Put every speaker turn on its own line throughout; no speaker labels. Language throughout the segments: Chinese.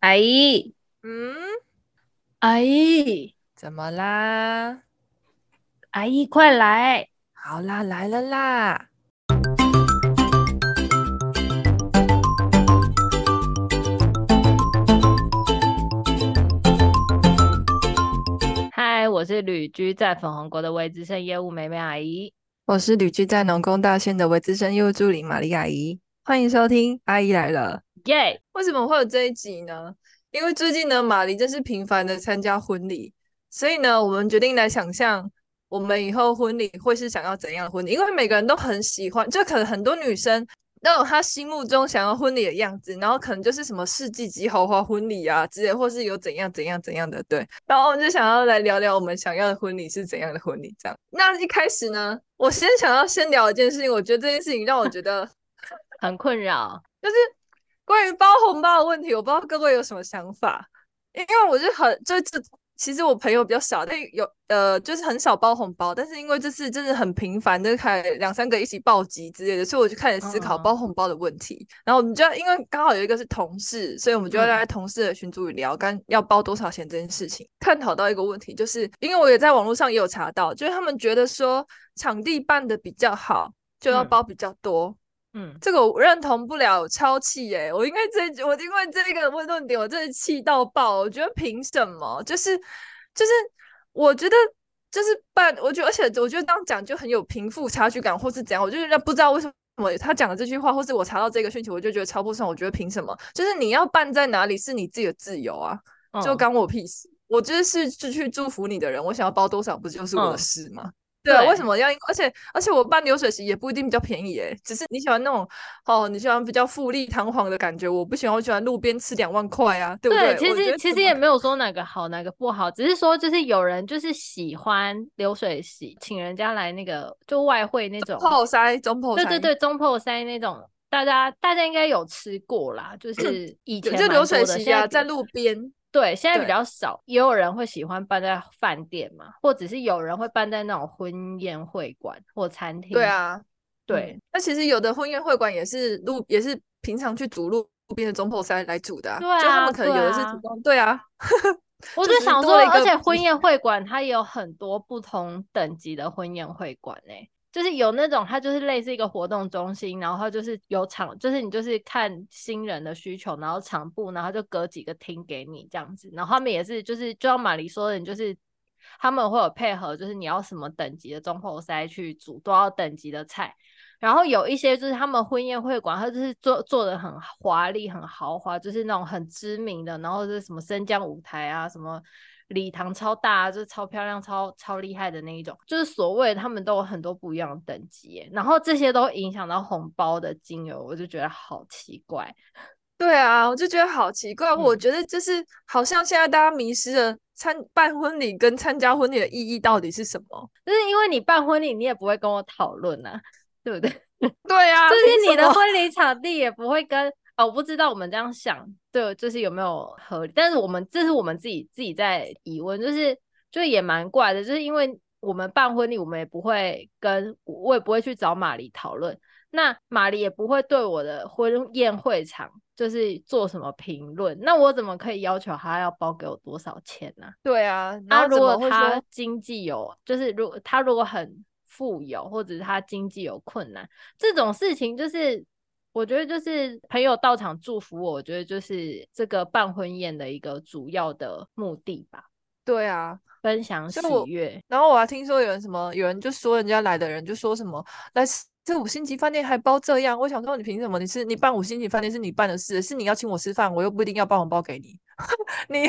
阿姨，
嗯，
阿姨，
怎么啦？
阿姨，快来！
好啦，来了啦！
嗨，我是旅居在粉红国的微资深业务美美阿姨。
我是旅居在农工大县的微资深业务助理玛丽阿姨。欢迎收听《阿姨来了》。
耶！Yeah!
为什么会有这一集呢？因为最近呢，玛丽真是频繁的参加婚礼，所以呢，我们决定来想象我们以后婚礼会是想要怎样的婚礼。因为每个人都很喜欢，就可能很多女生都有她心目中想要婚礼的样子，然后可能就是什么世纪级豪华婚礼啊之类，或是有怎样怎样怎样的。对，然后我们就想要来聊聊我们想要的婚礼是怎样的婚礼。这样，那一开始呢，我先想要先聊一件事情，我觉得这件事情让我觉得
很困扰，
就是。关于包红包的问题，我不知道各位有什么想法，因为我是很就是其实我朋友比较少，但有呃就是很少包红包，但是因为这次真的很频繁，就开两三个一起暴击之类的，所以我就开始思考包红包的问题。嗯、然后我们就因为刚好有一个是同事，所以我们就要在同事的群组里聊，跟要包多少钱这件事情，探讨到一个问题，就是因为我也在网络上也有查到，就是他们觉得说场地办的比较好，就要包比较多。嗯嗯，这个我认同不了，超气耶、欸！我应该这，我因为这个问论点，我真的气到爆。我觉得凭什么？就是就是，我觉得就是办，我觉得而且我觉得这样讲就很有贫富差距感，或是怎样。我就是不知道为什么他讲的这句话，或是我查到这个讯息，我就觉得超不爽。我觉得凭什么？就是你要办在哪里是你自己的自由啊，就关我屁事。嗯、我就是是去祝福你的人，我想要包多少，不就是我的事吗？嗯对为什么要？而且而且我办流水席也不一定比较便宜诶，只是你喜欢那种哦，你喜欢比较富丽堂皇的感觉，我不喜欢，我喜欢路边吃两万块啊，对不对？
对，其实其实也没有说哪个好哪个不好，只是说就是有人就是喜欢流水席，请人家来那个就外汇那种中
破塞中破塞，
对对对中破塞那种，大家大家应该有吃过啦，就是以前
就流水席啊，在路边。
对，现在比较少，也有人会喜欢办在饭店嘛，或者是有人会办在那种婚宴会馆或餐厅。
对啊，
对。
那、嗯、其实有的婚宴会馆也是路，也是平常去煮路边的中破塞来煮的、啊。
对啊，
就他们可能有的是。对啊，
我就想说，而且婚宴会馆它也有很多不同等级的婚宴会馆诶、欸。就是有那种，它就是类似一个活动中心，然后就是有场，就是你就是看新人的需求，然后场部，然后就隔几个厅给你这样子。然后他们也是，就是就像玛丽说的，你就是他们会有配合，就是你要什么等级的中后塞去煮多少等级的菜。然后有一些就是他们婚宴会馆，他就是做做的很华丽、很豪华，就是那种很知名的，然后是什么升降舞台啊什么。礼堂超大，就是超漂亮、超超厉害的那一种，就是所谓他们都有很多不一样的等级，然后这些都影响到红包的金额，我就觉得好奇怪。
对啊，我就觉得好奇怪。嗯、我觉得就是好像现在大家迷失了参办婚礼跟参加婚礼的意义到底是什么？
就是因为你办婚礼，你也不会跟我讨论啊，对不对？
对啊，
就是你的婚礼场地也不会跟。哦，我不知道我们这样想，对，就是有没有合理？但是我们这是我们自己自己在疑问，就是就也蛮怪的，就是因为我们办婚礼，我们也不会跟，我也不会去找玛丽讨论，那玛丽也不会对我的婚宴会场就是做什么评论，那我怎么可以要求他要包给我多少钱呢？
对啊，
那如果他经济有，就是如他如果很富有，或者是他经济有困难，这种事情就是。我觉得就是朋友到场祝福我，我觉得就是这个办婚宴的一个主要的目的吧。
对啊，
分享喜悦。
然后我还听说有人什么，有人就说人家来的人就说什么来。这五星级饭店还包这样，我想说你凭什么？你是你办五星级饭店是你办的事，是你要请我吃饭，我又不一定要包红包给你。你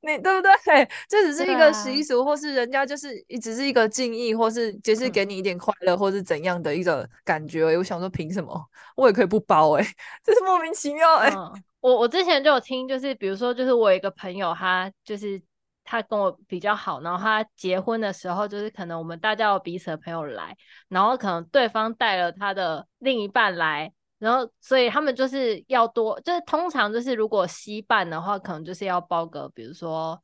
你对不对？这只是一个习俗，啊、或是人家就是只是一个敬意，或是就是给你一点快乐，嗯、或是怎样的一个感觉。我想说凭什么？我也可以不包哎、欸，这是莫名其妙哎、欸嗯。
我我之前就有听，就是比如说，就是我有一个朋友，他就是。他跟我比较好，然后他结婚的时候，就是可能我们大家有彼此的朋友来，然后可能对方带了他的另一半来，然后所以他们就是要多，就是通常就是如果稀办的话，可能就是要包个，比如说，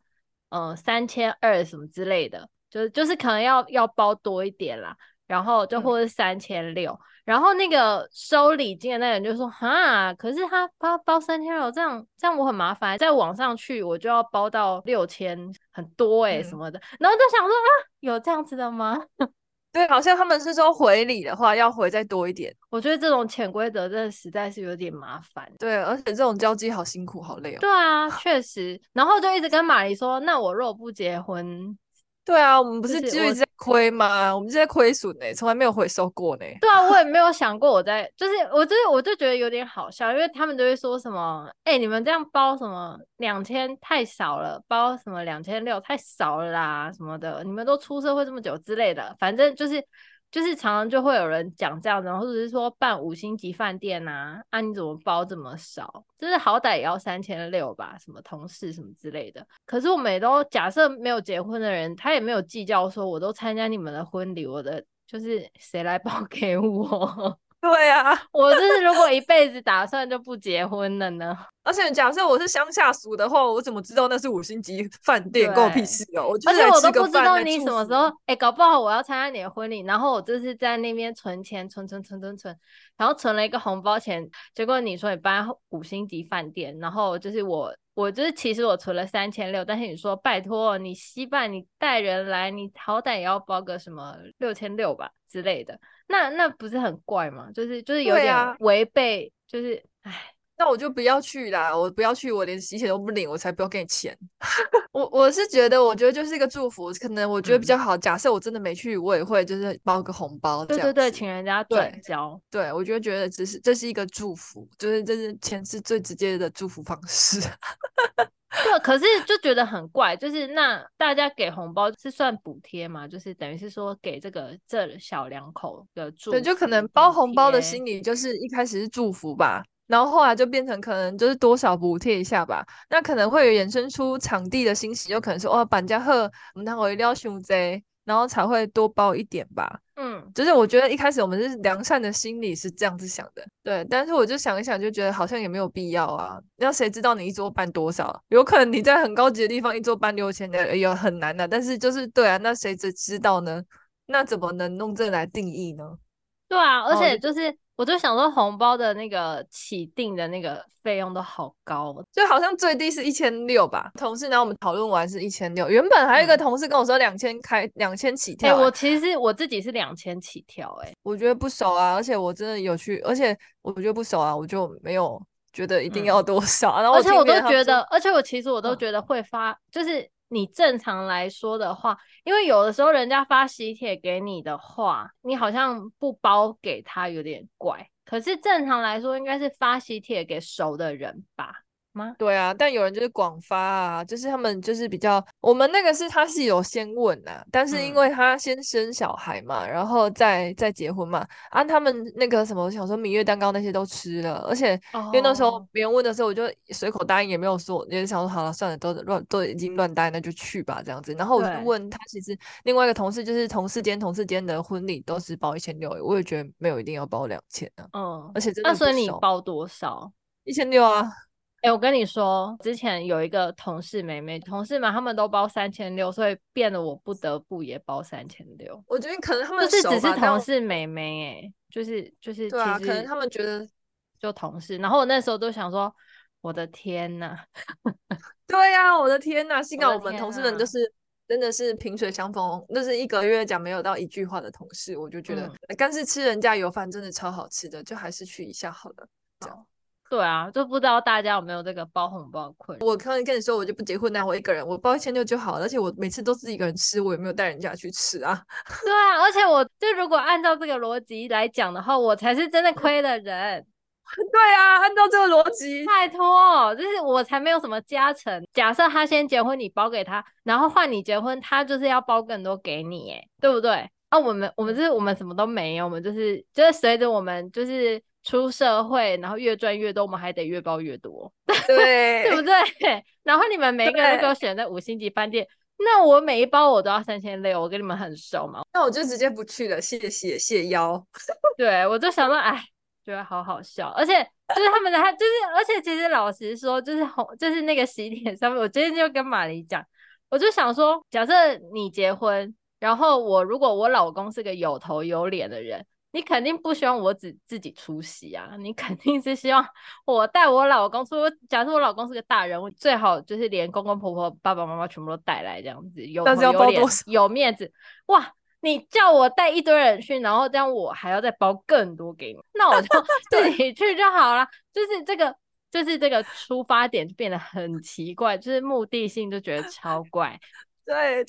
嗯、呃，三千二什么之类的，就是就是可能要要包多一点啦。然后就或是三千六，然后那个收礼金的那个人就说哈，可是他包包三千六，这样这样我很麻烦，再往上去我就要包到六千，很多哎、欸、什么的，嗯、然后就想说啊，有这样子的吗？
对，好像他们是说回礼的话要回再多一点。
我觉得这种潜规则真的实在是有点麻烦。
对，而且这种交际好辛苦，好累哦。
对啊，确实。然后就一直跟马黎说，那我若不结婚。
对啊，我们不是就一直在亏吗？我，我们就在亏损呢，从来没有回收过呢。
对啊，我也没有想过我在，就是我就是我就觉得有点好笑，因为他们都会说什么，哎、欸，你们这样包什么两千太少了，包什么两千六太少了啦什么的，你们都出社会这么久之类的，反正就是。就是常常就会有人讲这样子，或者是说办五星级饭店呐，啊你怎么包这么少？就是好歹也要三千六吧，什么同事什么之类的。可是我们也都假设没有结婚的人，他也没有计较说，我都参加你们的婚礼，我的就是谁来包 给我？
对啊，
我就是如果一辈子打算就不结婚了呢？
而且假设我是乡下俗的话，我怎么知道那是五星级饭店？关我屁事哦！
而且我都不知道你什么时候，哎、欸，搞不好我要参加你的婚礼，然后我就是在那边存钱，存存存存存，然后存了一个红包钱，结果你说你搬五星级饭店，然后就是我，我就是其实我存了三千六，但是你说拜托你西办你带人来，你好歹也要包个什么六千六吧之类的。那那不是很怪吗？就是就是有点违背，啊、就是唉，
那我就不要去啦，我不要去，我连洗钱都不领，我才不要给你钱。我我是觉得，我觉得就是一个祝福，可能我觉得比较好。嗯、假设我真的没去，我也会就是包个红包，
对对对，请人家转交。
对，我就觉得只是这是一个祝福，就是这是钱是最直接的祝福方式。
对，可是 就觉得很怪，就是那大家给红包是算补贴嘛？就是等于是说给这个这小两口的祝福，
对，就可能包红包的心理就是一开始是祝福吧，然后后来就变成可能就是多少补贴一下吧，那可能会衍生出场地的欣喜，有可能说哦，板家贺，我们那会撩熊贼。然后才会多包一点吧，嗯，就是我觉得一开始我们是良善的心理是这样子想的，对，但是我就想一想，就觉得好像也没有必要啊。那谁知道你一桌办多少？有可能你在很高级的地方一桌办六千的，也很难的、啊。但是就是对啊，那谁知知道呢？那怎么能用这来定义呢？
对啊，而且就是。我就想说，红包的那个起订的那个费用都好高，
就好像最低是一千六吧。同事，然后我们讨论完是一千六，原本还有一个同事跟我说两千开两千起跳、欸。
哎、欸，我其实我自己是两千起跳、欸，哎，
我觉得不熟啊，而且我真的有去，而且我觉得不熟啊，我就没有觉得一定要多少。嗯、然后，而且
我都觉得，而且我其实我都觉得会发，嗯、就是。你正常来说的话，因为有的时候人家发喜帖给你的话，你好像不包给他有点怪。可是正常来说，应该是发喜帖给熟的人吧。
对啊，但有人就是广发啊，就是他们就是比较，我们那个是他是有先问呐，但是因为他先生小孩嘛，嗯、然后再再结婚嘛，啊，他们那个什么，我想说蜜月蛋糕那些都吃了，而且因为那时候别人问的时候，我就随口答应，也没有说，也想说好了算了，都乱都已经乱答应，那就去吧这样子。然后我就问他，其实另外一个同事就是同事间同事间的婚礼都是包一千六，我也觉得没有一定要包两千啊。嗯，而且真的。那
所以你包多少？
一千六啊。
哎、欸，我跟你说，之前有一个同事妹妹，同事们他们都包三千六，所以变得我不得不也包三千六。
我觉得可能他们
就是只是同事妹妹、欸，哎，就是就是，
对啊，可能他们觉得
就同事。然后我那时候都想说，我的天呐，
对呀、啊，我的天呐，幸好我们同事们就是真的是萍水相逢，那是一个月讲没有到一句话的同事，我就觉得，但是、嗯、吃人家油饭真的超好吃的，就还是去一下好了。
对啊，就不知道大家有没有这个包红包困。
我刚才跟你说，我就不结婚，那我一个人，我包一千六就好了。而且我每次都自己一个人吃，我也没有带人家去吃啊。
对啊，而且我就如果按照这个逻辑来讲的话，我才是真的亏的人。
对啊，按照这个逻辑，
拜托，就是我才没有什么加成。假设他先结婚，你包给他，然后换你结婚，他就是要包更多给你，哎，对不对？啊，我们我们就是我们什么都没有，我们就是就是随着我们就是。出社会，然后越赚越多，我们还得越包越多，
对，
对不对？然后你们每一个人都给我选在五星级饭店，那我每一包我都要三千六，我跟你们很熟嘛，
那我就直接不去了，谢谢谢邀。
对，我就想到，哎，觉得好好笑，而且就是他们的，他就是，而且其实老实说，就是红，就是那个喜帖上面，我今天就跟马黎讲，我就想说，假设你结婚。然后我如果我老公是个有头有脸的人，你肯定不希望我只自己出席啊，你肯定是希望我带我老公出。假设我老公是个大人物，最好就是连公公婆婆、爸爸妈妈全部都带来，这样子有头有脸、有面子。哇，你叫我带一堆人去，然后这样我还要再包更多给你，那我就 自己去就好了。就是这个，就是这个出发点就变得很奇怪，就是目的性就觉得超怪。
对。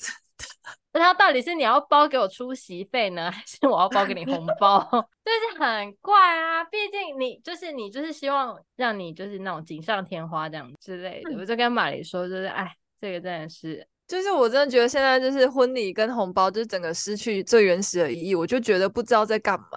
那他到底是你要包给我出席费呢，还是我要包给你红 包？就是很怪啊，毕竟你就是你就是希望让你就是那种锦上添花这样之类的。嗯、我就跟马丽说，就是哎，这个真的是，
就是我真的觉得现在就是婚礼跟红包就是整个失去最原始的意义，我就觉得不知道在干嘛。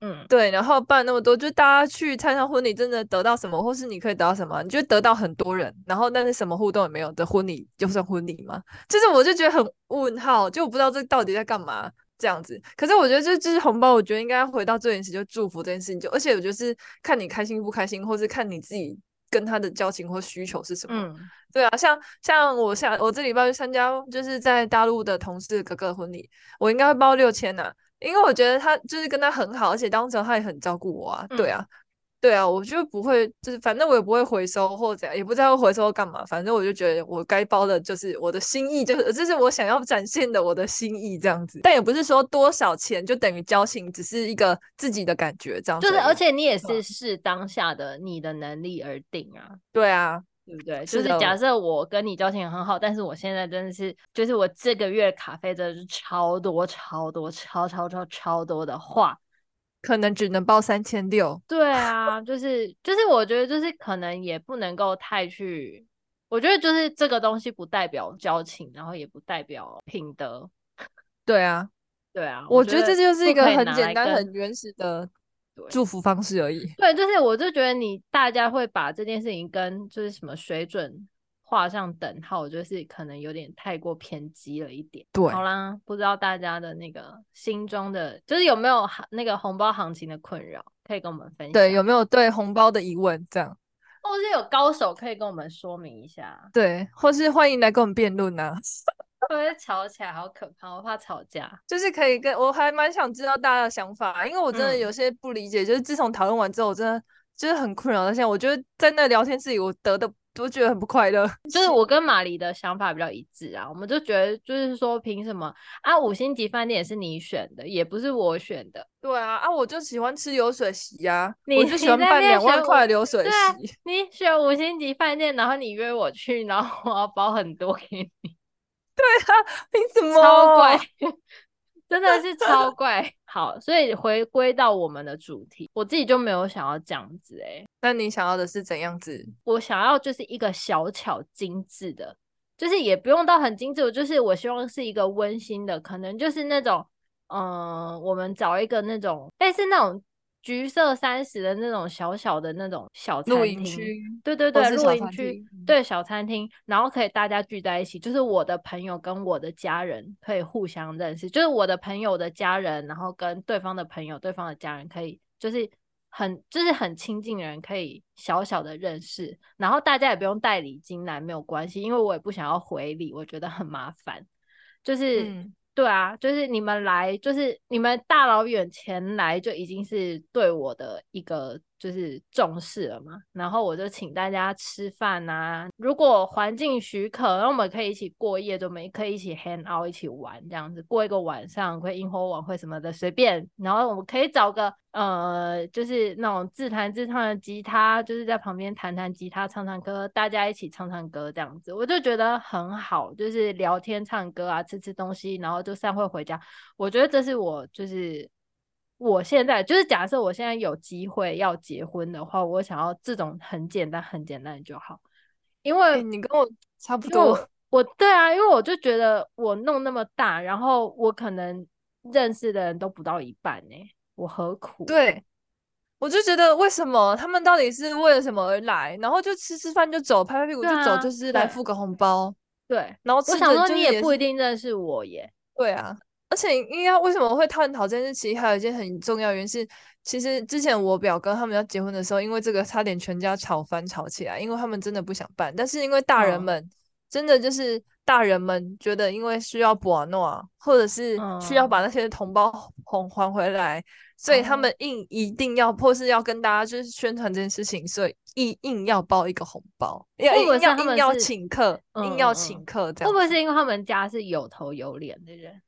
嗯，对，然后办那么多，就大家去参加婚礼，真的得到什么，或是你可以得到什么？你就得到很多人，然后但是什么互动也没有的婚礼，就算婚礼吗？就是我就觉得很问号，就我不知道这到底在干嘛这样子。可是我觉得这就是红包，我觉得应该回到最原始，就祝福这件事情。就而且我觉得是看你开心不开心，或是看你自己跟他的交情或需求是什么。嗯，对啊，像像我下我这礼拜去参加，就是在大陆的同事哥哥的婚礼，我应该会包六千呐。因为我觉得他就是跟他很好，而且当时他也很照顾我啊，对啊，对啊，我就不会，就是反正我也不会回收或者怎样，也不知道回收干嘛，反正我就觉得我该包的就是我的心意，就是这是我想要展现的我的心意这样子，但也不是说多少钱就等于交情，只是一个自己的感觉这样子，
就是而且你也是视当下的你的能力而定啊，
对啊。
对不对？就是假设我跟你交情很好，但是我现在真的是，就是我这个月卡费真的是超多、超多、超超超超多的话，
可能只能包三千六。
对啊，就是就是，我觉得就是可能也不能够太去，我觉得就是这个东西不代表交情，然后也不代表品德。
对啊，
对啊，
我觉得这就是一个很简单、很原始的。祝福方式而已。
对，就是我就觉得你大家会把这件事情跟就是什么水准画上等号，就是可能有点太过偏激了一点。
对，
好啦，不知道大家的那个心中的就是有没有那个红包行情的困扰，可以跟我们分享。
对，有没有对红包的疑问？这样，
或是有高手可以跟我们说明一下。
对，或是欢迎来跟我们辩论呢。
会不会吵起来？好可怕！我怕吵架。
就是可以跟我还蛮想知道大家的想法，因为我真的有些不理解。嗯、就是自从讨论完之后，我真的就是很困扰。到现在，我觉得在那聊天室里，我得的都觉得很不快乐。
就是我跟马黎的想法比较一致啊，我们就觉得就是说，凭什么啊？五星级饭店也是你选的，也不是我选的。
对啊，啊，我就喜欢吃流水席呀、啊，我就喜欢办两万块流水席。
你选五星级饭店，然后你约我去，然后我要包很多给你。
对啊，凭什么？
超怪，真的是超怪。好，所以回归到我们的主题，我自己就没有想要这样子哎、欸。
那你想要的是怎样子？
我想要就是一个小巧精致的，就是也不用到很精致，就是我希望是一个温馨的，可能就是那种，嗯、呃，我们找一个那种类似那种。橘色三十的那种小小的那种小餐厅，对对对，露营区，对小餐厅，然后可以大家聚在一起，就是我的朋友跟我的家人可以互相认识，就是我的朋友的家人，然后跟对方的朋友、对方的家人可以，就是很就是很亲近的人可以小小的认识，然后大家也不用带礼金来，没有关系，因为我也不想要回礼，我觉得很麻烦，就是。嗯对啊，就是你们来，就是你们大老远前来，就已经是对我的一个。就是重视了嘛，然后我就请大家吃饭啊。如果环境许可，那我们可以一起过夜，就没可以一起 hang out，一起玩这样子，过一个晚上，可以萤火晚会什么的随便。然后我们可以找个呃，就是那种自弹自唱的吉他，就是在旁边弹弹吉他，唱唱歌，大家一起唱唱歌这样子，我就觉得很好。就是聊天、唱歌啊，吃吃东西，然后就散会回家。我觉得这是我就是。我现在就是假设我现在有机会要结婚的话，我想要这种很简单、很简单就好。因为
你跟我差不多，
我，对啊，因为我就觉得我弄那么大，然后我可能认识的人都不到一半呢、欸，我何苦？
对，我就觉得为什么他们到底是为了什么而来？然后就吃吃饭就走，拍拍屁股就走，就是来付个红包。
对，对然后我想说你也不一定认识我耶。
对啊。而且，应该为什么会探讨这件事？其实还有一件很重要原因是，其实之前我表哥他们要结婚的时候，因为这个差点全家吵翻吵起来，因为他们真的不想办。但是因为大人们真的就是大人们觉得因为需要博诺，或者是需要把那些同胞哄还回来，嗯、所以他们硬一定要，或是要跟大家就是宣传这件事情，所以硬硬要包一个红包，要硬要硬要请客，硬要请客这样。
会不会是因为他们家是有头有脸的人？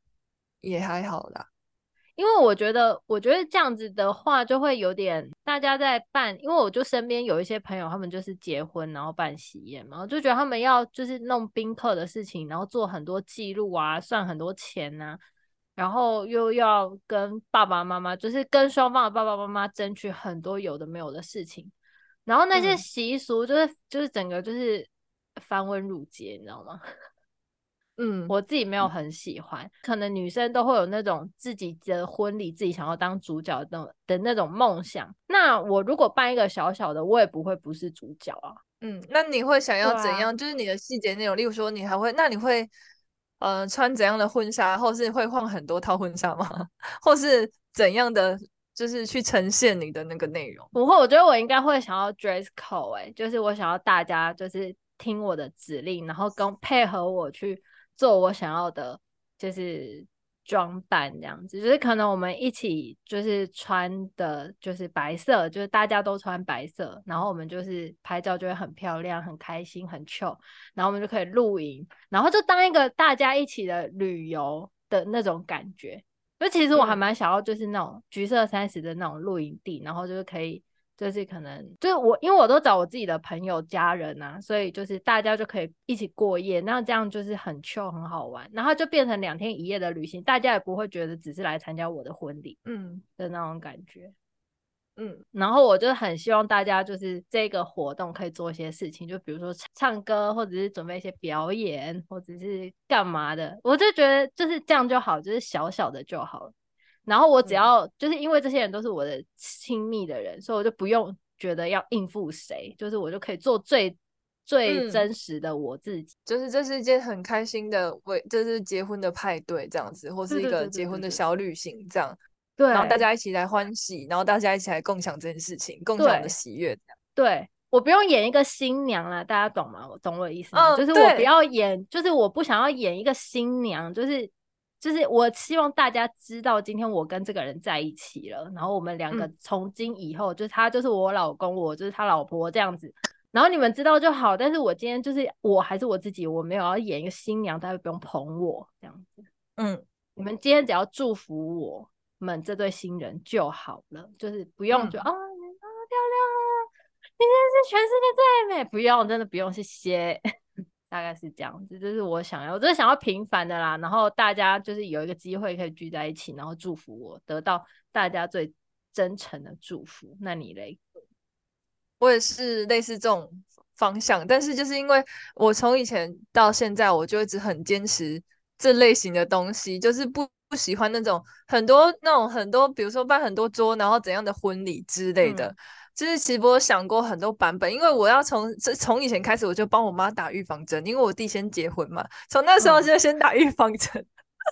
也还好啦。
因为我觉得，我觉得这样子的话，就会有点大家在办。因为我就身边有一些朋友，他们就是结婚然后办喜宴嘛，我就觉得他们要就是弄宾客的事情，然后做很多记录啊，算很多钱啊，然后又要跟爸爸妈妈，就是跟双方的爸爸妈妈争取很多有的没有的事情，然后那些习俗就是、嗯、就是整个就是繁文缛节，你知道吗？嗯，我自己没有很喜欢，嗯、可能女生都会有那种自己的婚礼，自己想要当主角的的那种梦想。那我如果办一个小小的，我也不会不是主角啊。
嗯，那你会想要怎样？啊、就是你的细节内容，例如说你还会，那你会呃穿怎样的婚纱，或是会换很多套婚纱吗？或是怎样的，就是去呈现你的那个内容？
不会，我觉得我应该会想要 dress code，哎、欸，就是我想要大家就是听我的指令，然后跟配合我去。做我想要的，就是装扮这样子，就是可能我们一起就是穿的，就是白色，就是大家都穿白色，然后我们就是拍照就会很漂亮、很开心、很 chill，然后我们就可以露营，然后就当一个大家一起的旅游的那种感觉。就其实我还蛮想要，就是那种橘色三十的那种露营地，然后就是可以。就是可能，就是我，因为我都找我自己的朋友、家人啊，所以就是大家就可以一起过夜，那这样就是很 chill 很好玩，然后就变成两天一夜的旅行，大家也不会觉得只是来参加我的婚礼，嗯。的那种感觉，嗯，然后我就很希望大家就是这个活动可以做一些事情，就比如说唱歌，或者是准备一些表演，或者是干嘛的，我就觉得就是这样就好，就是小小的就好了。然后我只要、嗯、就是因为这些人都是我的亲密的人，所以我就不用觉得要应付谁，就是我就可以做最最真实的我自己。
就是这是一件很开心的为，就是结婚的派对这样子，或是一个结婚的小旅行这样。
对，
然后大家一起来欢喜，然后大家一起来共享这件事情，共享的喜悦。
对，我不用演一个新娘了，大家懂吗？我懂我的意思吗？嗯、就是我不要演，就是我不想要演一个新娘，就是。就是我希望大家知道，今天我跟这个人在一起了，然后我们两个从今以后，嗯、就是他就是我老公，我就是他老婆这样子，然后你们知道就好。但是我今天就是我还是我自己，我没有要演一个新娘，大家不用捧我这样子。嗯，你们今天只要祝福我们这对新人就好了，就是不用就、嗯、啊，你那么漂亮啊，你真是全世界最美，不用，真的不用，谢谢。大概是这样子，这是我想要，我就是想要平凡的啦。然后大家就是有一个机会可以聚在一起，然后祝福我，得到大家最真诚的祝福。那你嘞？
我也是类似这种方向，但是就是因为我从以前到现在，我就一直很坚持这类型的东西，就是不不喜欢那种很多那种很多，比如说办很多桌，然后怎样的婚礼之类的。嗯就是其实我想过很多版本，因为我要从从以前开始我就帮我妈打预防针，因为我弟先结婚嘛，从那时候就先打预防针。
嗯、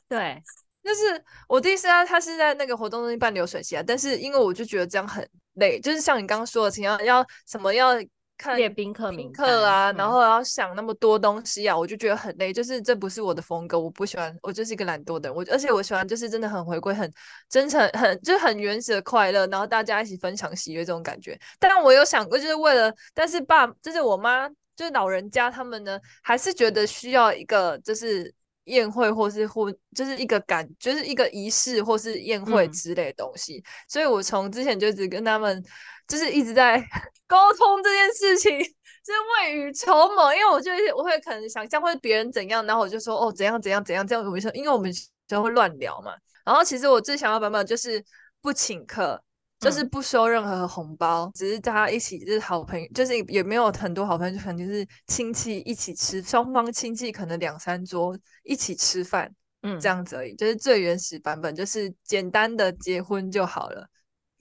对，
就是我弟是啊，他是在那个活动中心办流水席啊，但是因为我就觉得这样很累，就是像你刚刚说的，要要什么要。看
列宾客名
客啊，然后要想那么多东西啊，嗯、我就觉得很累。就是这不是我的风格，我不喜欢。我就是一个懒惰的人，我而且我喜欢就是真的很回归、很真诚、很就是很原始的快乐，然后大家一起分享喜悦这种感觉。但我有想过，就是为了，但是爸就是我妈，就是老人家他们呢，还是觉得需要一个就是宴会或是婚，就是一个感，就是一个仪式或是宴会之类的东西。嗯、所以我从之前就一直跟他们。就是一直在 沟通这件事情，就是未雨绸缪。因为我就我会可能想象会别人怎样，然后我就说哦怎样怎样怎样这样。我们说，因为我们就会乱聊嘛。然后其实我最想要版本就是不请客，就是不收任何红包，嗯、只是大家一起就是好朋友，就是也没有很多好朋友，就可能就是亲戚一起吃，双方亲戚可能两三桌一起吃饭，嗯，这样子而已。就是最原始版本，就是简单的结婚就好了，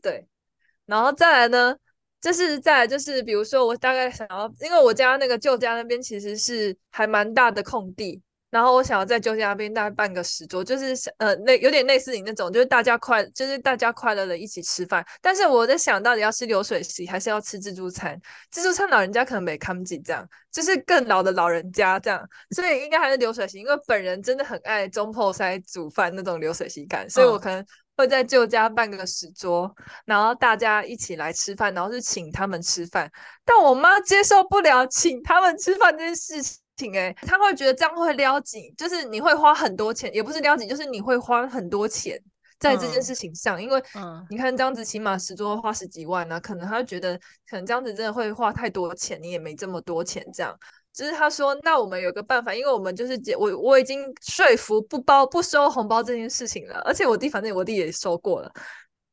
对。然后再来呢，就是在就是，比如说我大概想要，因为我家那个旧家那边其实是还蛮大的空地，然后我想要在旧家那边大概办个十桌，就是呃，那有点类似你那种，就是大家快，就是大家快乐的一起吃饭。但是我在想到底要吃流水席还是要吃自助餐？自助餐老人家可能没看不起这样，就是更老的老人家这样，所以应该还是流水席。因为本人真的很爱中破塞煮饭那种流水席感，所以我可能会在旧家办个十桌，然后大家一起来吃饭，然后是请他们吃饭。但我妈接受不了请他们吃饭这件事情。挺诶，他会觉得这样会撩紧，就是你会花很多钱，也不是撩紧，就是你会花很多钱在这件事情上，嗯、因为你看这样子起码十桌花十几万呢、啊，可能他会觉得可能这样子真的会花太多钱，你也没这么多钱，这样，就是他说那我们有个办法，因为我们就是我我已经说服不包不收红包这件事情了，而且我弟反正我弟也收过了，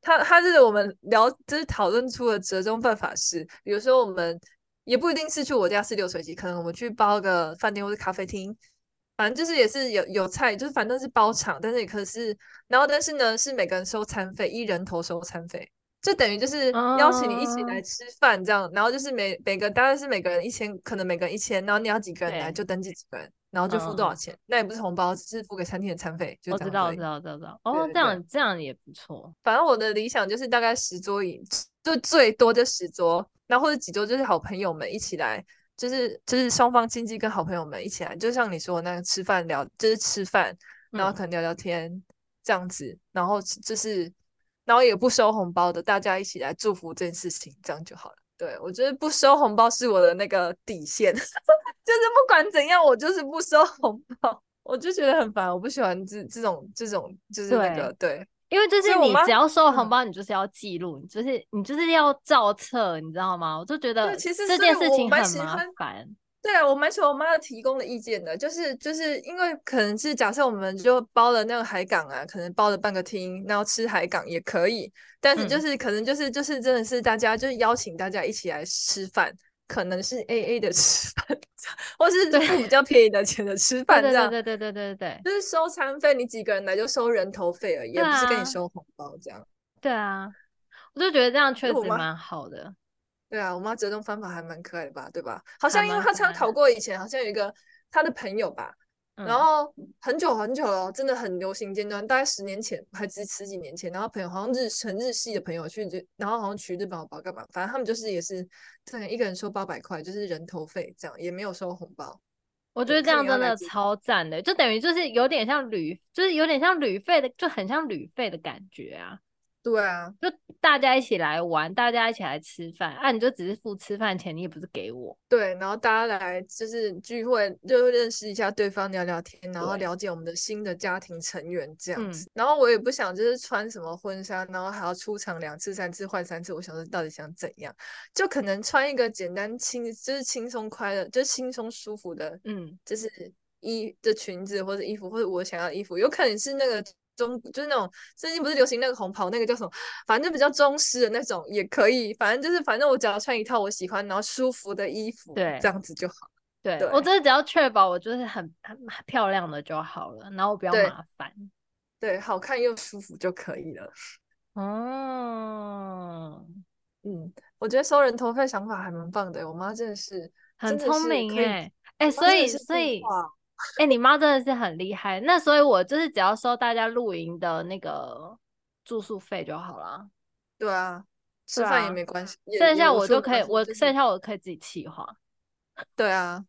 他他是我们聊就是讨论出的折中办法是，比如说我们。也不一定是去我家吃流水席，可能我们去包个饭店或者咖啡厅，反正就是也是有有菜，就是反正是包场，但是也可是，然后但是呢是每个人收餐费，一人头收餐费，就等于就是邀请你一起来吃饭这样，然后就是每每个当然是每个人一千，可能每个人一千，然后你要几个人来就登记几个人，然后就付多少钱，那也不是红包，只是付给餐厅的餐费。就
我知道，我知道，知道，知道。哦，这样这样也不错。
反正我的理想就是大概十桌椅，就最多就十桌。然后或者几桌就是好朋友们一起来，就是就是双方亲戚跟好朋友们一起来，就像你说的那个吃饭聊，就是吃饭，然后可能聊聊天、嗯、这样子，然后就是然后也不收红包的，大家一起来祝福这件事情，这样就好了。对，我觉得不收红包是我的那个底线，就是不管怎样，我就是不收红包，我就觉得很烦，我不喜欢这这种这种就是那个对。对
因为就是你只要收红包，你就是要记录，你就是你就是要照册，你知道吗？我就觉得这件事情很麻烦。
对啊，我蛮喜欢我妈提供的意见的，就是就是因为可能是假设我们就包了那个海港啊，可能包了半个厅，然后吃海港也可以，但是就是可能就是就是真的是大家就是邀请大家一起来吃饭。可能是 A A 的吃饭，或是付比较便宜的钱的吃饭，这样
对对对对对对，
就是收餐费，你几个人来就收人头费而已，也不是跟你收红包这样。
对啊，我就觉得这样确实蛮好的。
对啊，我妈折中方法还蛮可爱的吧？对吧？好像因为她参考过以前，好像有一个她的朋友吧。然后很久很久了，真的很流行阶段，大概十年前还是十几年前。然后朋友好像日成日系的朋友去，就然后好像去日本包干嘛？反正他们就是也是，对，一个人收八百块，就是人头费这样，也没有收红包。
我觉得这样真的超赞的，就等于就是有点像旅，就是有点像旅费的，就很像旅费的感觉啊。
对啊，
就大家一起来玩，大家一起来吃饭啊！你就只是付吃饭钱，你也不是给我。
对，然后大家来就是聚会，就认识一下对方，聊聊天，然后了解我们的新的家庭成员这样子。然后我也不想就是穿什么婚纱，然后还要出场两次、三次换三次。我想说到底想怎样？就可能穿一个简单轻，就是轻松快乐，就是轻松舒服的，嗯，就是衣的裙子或者衣服，或者我想要的衣服，有可能是那个。中就是那种最近不是流行那个红袍，那个叫什么？反正就比较中式的那种也可以。反正就是，反正我只要穿一套我喜欢然后舒服的衣服，对，这样子就好。
对，对我真的只要确保我就是很很漂亮的就好了，然后不要麻烦。
对，好看又舒服就可以了。
哦，
嗯，我觉得收人头费想法还蛮棒的。我妈真的是
很聪明哎哎，所以所以。哎、欸，你妈真的是很厉害。那所以，我就是只要收大家露营的那个住宿费就好了。
对啊，吃饭也没关系，
剩下我就可以，我剩下我可以自己计划。
对啊。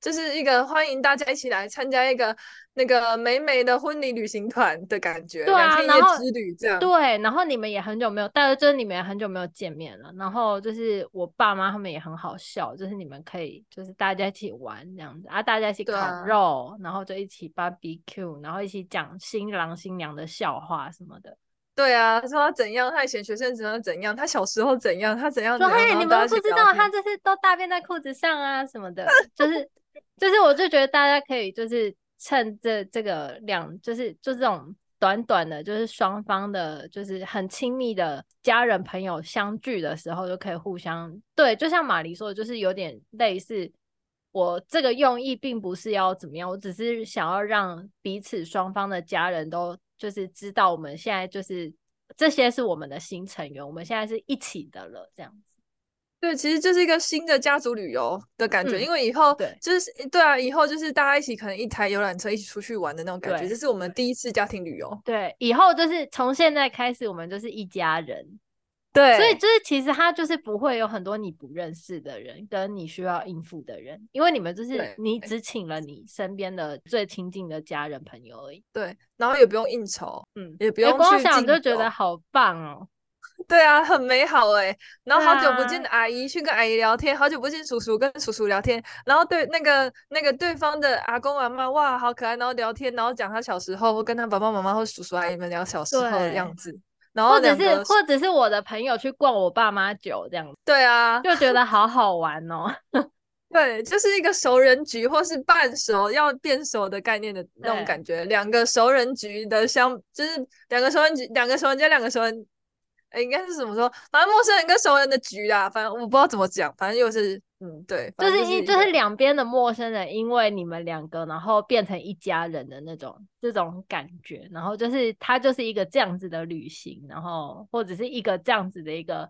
这是一个欢迎大家一起来参加一个那个美美的婚礼旅行团的感觉，
对啊，
两天一夜之旅这样。
对，然后你们也很久没有，但是就是你们也很久没有见面了。然后就是我爸妈他们也很好笑，就是你们可以就是大家一起玩这样子啊，大家一起烤肉，啊、然后就一起 barbecue，然后一起讲新郎新娘的笑话什么的。
对啊，他说他怎样，他以前学生时候怎样，他小时候怎样，他怎样。
说嘿，你们不知道，他这是都大便在裤子上啊什么的，就是。就是，我就觉得大家可以就是趁这这个两，就是就这种短短的，就是双方的，就是很亲密的家人朋友相聚的时候，就可以互相对，就像马黎说的，就是有点类似。我这个用意并不是要怎么样，我只是想要让彼此双方的家人都就是知道我们现在就是这些是我们的新成员，我们现在是一起的了，这样子。
对，其实就是一个新的家族旅游的感觉，
嗯、
因为以后
对
就是对啊，以后就是大家一起可能一台游览车一起出去玩的那种感觉，
对
这是我们第一次家庭旅游。
对，以后就是从现在开始，我们就是一家人。
对，
所以就是其实他就是不会有很多你不认识的人跟你需要应付的人，因为你们就是你只请了你身边的最亲近的家人朋友而已。
对，然后也不用应酬，
嗯，
也不用、欸、
光想就觉得好棒哦。
对啊，很美好哎。然后好久不见的阿姨去跟阿姨聊天，好久不见叔叔跟叔叔聊天，然后对那个那个对方的阿公阿妈哇好可爱，然后聊天，然后讲他小时候，或跟他爸爸妈妈或叔叔阿姨们聊小时候的样子。然后
或者是或者是我的朋友去逛我爸妈酒这样子，
对啊，
就觉得好好玩哦。
对，就是一个熟人局或是半熟要变熟的概念的那种感觉，两个熟人局的相，就是两个熟人局，两个熟人加两个熟人。哎，应该是怎么说？反正陌生人跟熟人的局啦，反正我不知道怎么讲，反正又是嗯，对，
就是
一
一就是两边的陌生人，因为你们两个，然后变成一家人的那种这种感觉，然后就是它就是一个这样子的旅行，然后或者是一个这样子的一个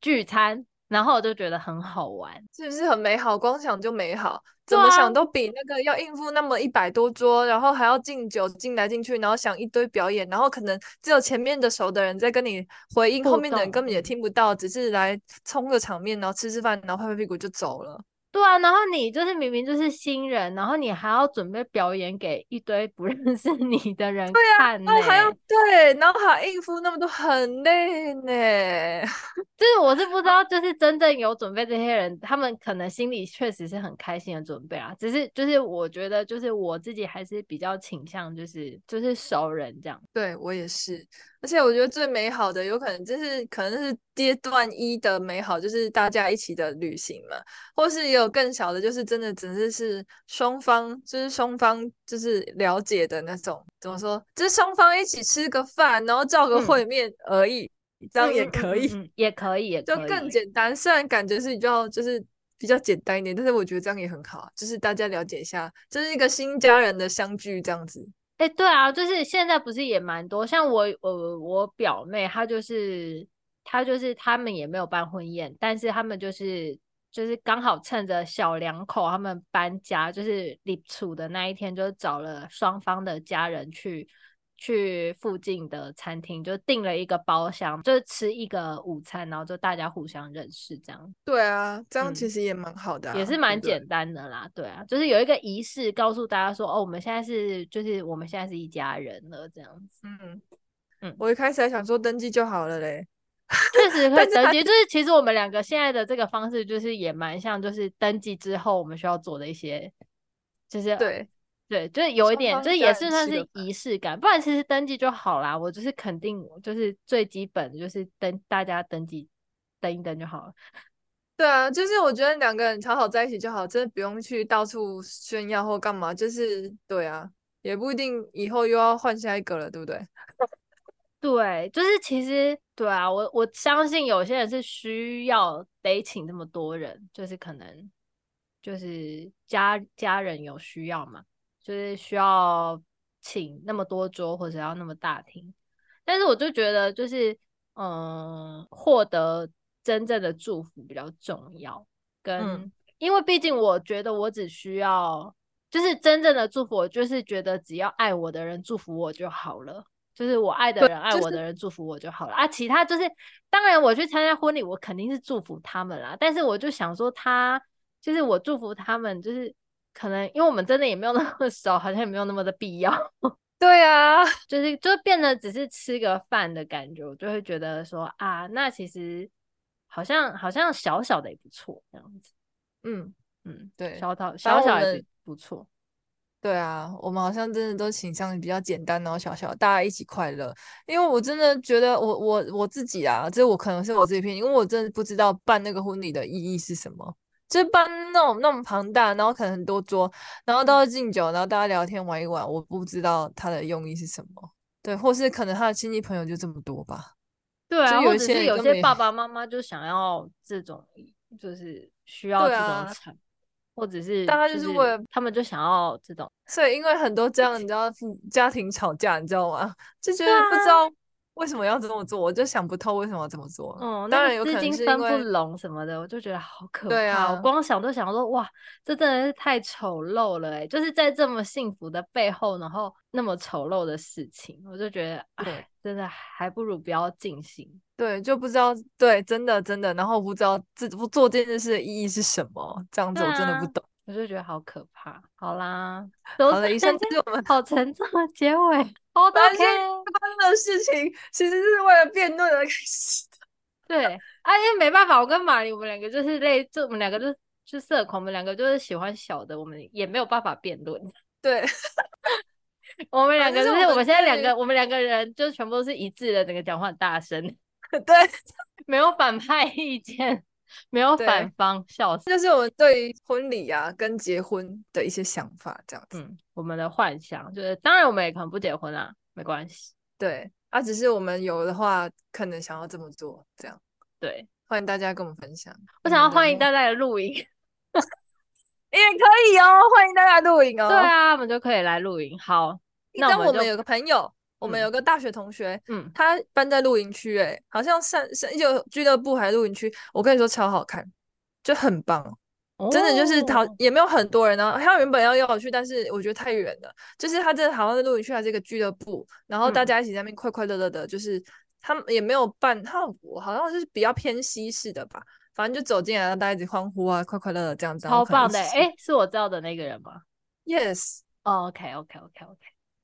聚餐。然后我就觉得很好玩，
是不是很美好？光想就美好，怎么想都比那个要应付那么一百多桌，然后还要敬酒进来进去，然后想一堆表演，然后可能只有前面的熟的人在跟你回应，后面的人根本也听不到，只是来充个场面，然后吃吃饭，然后拍拍屁股就走了。
对啊，然后你就是明明就是新人，然后你还要准备表演给一堆不认识你的人看，欸，
对啊，然后还要对，然后还要应付那么多，很累呢。
就是我是不知道，就是真正有准备这些人，他们可能心里确实是很开心的准备啊。只是就是我觉得，就是我自己还是比较倾向就是就是熟人这样。
对我也是。而且我觉得最美好的，有可能就是可能是阶段一的美好，就是大家一起的旅行嘛，或是也有更小的，就是真的只是是双方，就是双方就是了解的那种，怎么说？就是双方一起吃个饭，然后照个会面而已，嗯、这样也可以，
嗯嗯嗯、也可以，也 可以，
就更简单。虽然感觉是比较就是比较简单一点，但是我觉得这样也很好，就是大家了解一下，就是一个新家人的相聚这样子。
哎、欸，对啊，就是现在不是也蛮多，像我，我我表妹，她就是她就是他们也没有办婚宴，但是他们就是就是刚好趁着小两口他们搬家，就是立处的那一天，就找了双方的家人去。去附近的餐厅就订了一个包厢，就是吃一个午餐，然后就大家互相认识这样。
对啊，这样其实也蛮好的、啊嗯，
也是蛮简单的啦。对，对，对啊，就是有一个仪式告诉大家说，哦，我们现在是就是我们现在是一家人了这样子。
嗯嗯，我一开始还想说登记就好了嘞，
确实可以登记。就是其实我们两个现在的这个方式，就是也蛮像，就是登记之后我们需要做的一些，就是
对。
对，就是有一点，就是也是算是仪式感，不然其实登记就好啦。我就是肯定，就是最基本就是登，大家登记登一登就好了。
对啊，就是我觉得两个人好好在一起就好，真的不用去到处炫耀或干嘛。就是对啊，也不一定以后又要换下一个了，对不对？
对，就是其实对啊，我我相信有些人是需要得请这么多人，就是可能就是家家人有需要嘛。就是需要请那么多桌，或者要那么大厅，但是我就觉得，就是嗯，获得真正的祝福比较重要。跟、嗯、因为毕竟我觉得我只需要，就是真正的祝福，我就是觉得只要爱我的人祝福我就好了，就是我爱的人爱我的人祝福我就好了、啊。其他就是当然我去参加婚礼，我肯定是祝福他们啦。但是我就想说，他就是我祝福他们，就是。可能因为我们真的也没有那么 熟，好像也没有那么的必要。
对啊，
就是就变得只是吃个饭的感觉，我就会觉得说啊，那其实好像好像小小的也不错这样子。
嗯
嗯，
对，
小小小小的不错。
对啊，我们好像真的都倾向比较简单，然后小小大家一起快乐。因为我真的觉得我我我自己啊，这我可能是我这边，因为我真的不知道办那个婚礼的意义是什么。就办那种那么庞大，然后可能很多桌，然后都要敬酒，然后大家聊天玩一玩，我不知道他的用意是什么。对，或是可能他的亲戚朋友就这么多吧。
对啊，或者是有些爸爸妈妈就想要这种，就是需要这种场，啊、或者是大概就是为了他们就想要这种。
所以因为很多这样，你知道，家庭吵架，你知道吗？就觉得不知道。为什么要这么做？我就想不透为什么要这么做。
嗯，
当然有可能是因为
资金分不拢什么的，我就觉得好可怕。
对啊，
我光想都想说，哇，这真的是太丑陋了哎！就是在这么幸福的背后，然后那么丑陋的事情，我就觉得，哎，真的还不如不要进行。
对，就不知道，对，真的真的，然后不知道自不做这件事的意义是什么，这样子我真的不懂。
我就觉得好可怕。好啦，
好了，以上就是我们
好沉重的结尾。好的，发生
的事情其实是为了辩论而开始的。
对，啊，因为没办法，我跟玛丽我们两个就是类，就我们两个就是就社恐，我们两个就是喜欢小的，我们也没有办法辩论。
对，
我们两个就是我们现在两个，我们两个人就全部都是一致的，整个讲话很大声。
对，
没有反派意见。没有反方，笑死！
这就是我们对婚礼啊跟结婚的一些想法，这样子。
嗯，我们的幻想就是，当然我们也可能不结婚啊，没关系。
对，啊，只是我们有的话，可能想要这么做，这样。
对，
欢迎大家跟我们分享。
我想要欢迎大家来录影，
也可以哦，欢迎大家录影哦。
对啊，我们就可以来录影。好，那我
们有个朋友。我们有个大学同学，嗯，他搬在露营区，哎，好像上上就俱乐部还是露营区，我跟你说超好看，就很棒，哦、真的就是好也没有很多人啊。他原本要邀我去，但是我觉得太远了。就是他这好像是露营区还是一个俱乐部，然后大家一起在那边快快乐乐的，就是他们也没有办，他我好像是比较偏西式的吧，反正就走进来，让大家一起欢呼啊，快快乐乐这样子。
超棒的，哎、欸，是我知道的那个人吗
？Yes。
Oh, OK OK OK OK。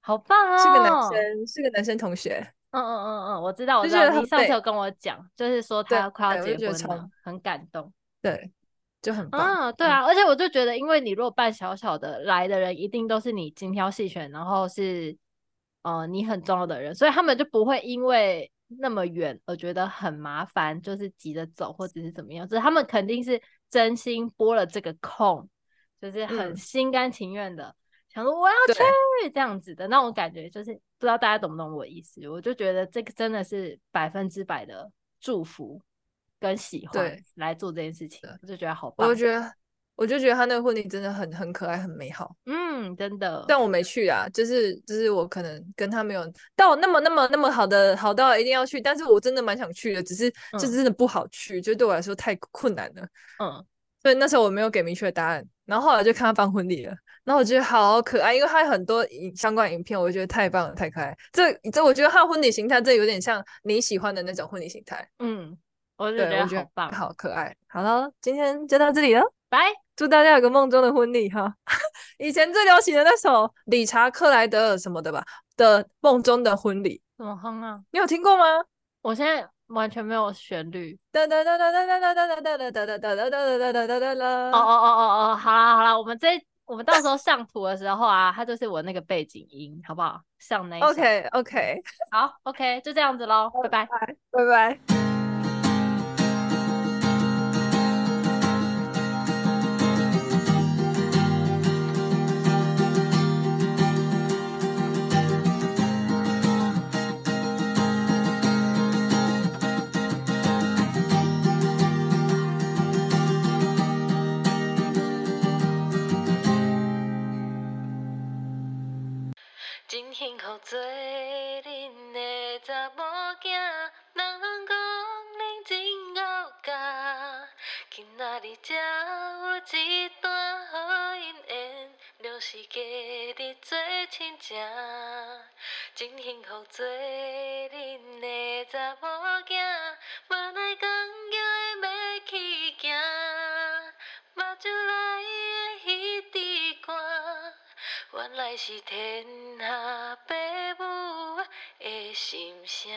好棒哦！
是个男生，是个男生同学。
嗯嗯嗯嗯，我知道，我知道。你上次有跟我讲，就是说他快要结婚了，很感动。
对，就很棒。
嗯，对啊，而且我就觉得，因为你如果办小小的，来的人一定都是你精挑细选，然后是呃你很重要的人，所以他们就不会因为那么远而觉得很麻烦，就是急着走或者是怎么样，就是他们肯定是真心拨了这个空，就是很心甘情愿的。想说我要去这样子的那种感觉，就是不知道大家懂不懂我的意思。我就觉得这个真的是百分之百的祝福跟喜欢来做这件事情，我就觉得好棒。
我就觉得，我就觉得他那个婚礼真的很很可爱，很美好。
嗯，真的。
但我没去啊，就是就是我可能跟他没有到那么那么那么好的好到一定要去，但是我真的蛮想去的，只是这真的不好去，嗯、就对我来说太困难了。嗯，所以那时候我没有给明确的答案，然后后来就看他办婚礼了。然后我觉得好可爱，因为他有很多影相关影片，我觉得太棒了，太可爱。这这，我觉得他婚礼形态，这有点像你喜欢的那种婚礼形态。
嗯，我就觉得好棒，
好可爱。好了，今天就到这里了，
拜！
祝大家有个梦中的婚礼哈。以前最流行的那首理查克莱德尔什么的吧的《梦中的婚礼》，
怎么哼啊？
你有听过吗？
我现在完全没有旋律。
噔噔噔噔噔噔噔噔噔噔噔噔噔噔噔噔噔噔噔。
哦哦哦哦哦，好啦好啦，我们这。我们到时候上图的时候啊，它就是我那个背景音，好不好？上那一
OK OK，
好 OK，就这样子喽，拜拜
拜拜。
若是家己做亲情。真幸福做恁的查某囝，无奈讲叫的要去行，目睭内的彼支汗，原来是天下。父母的心声。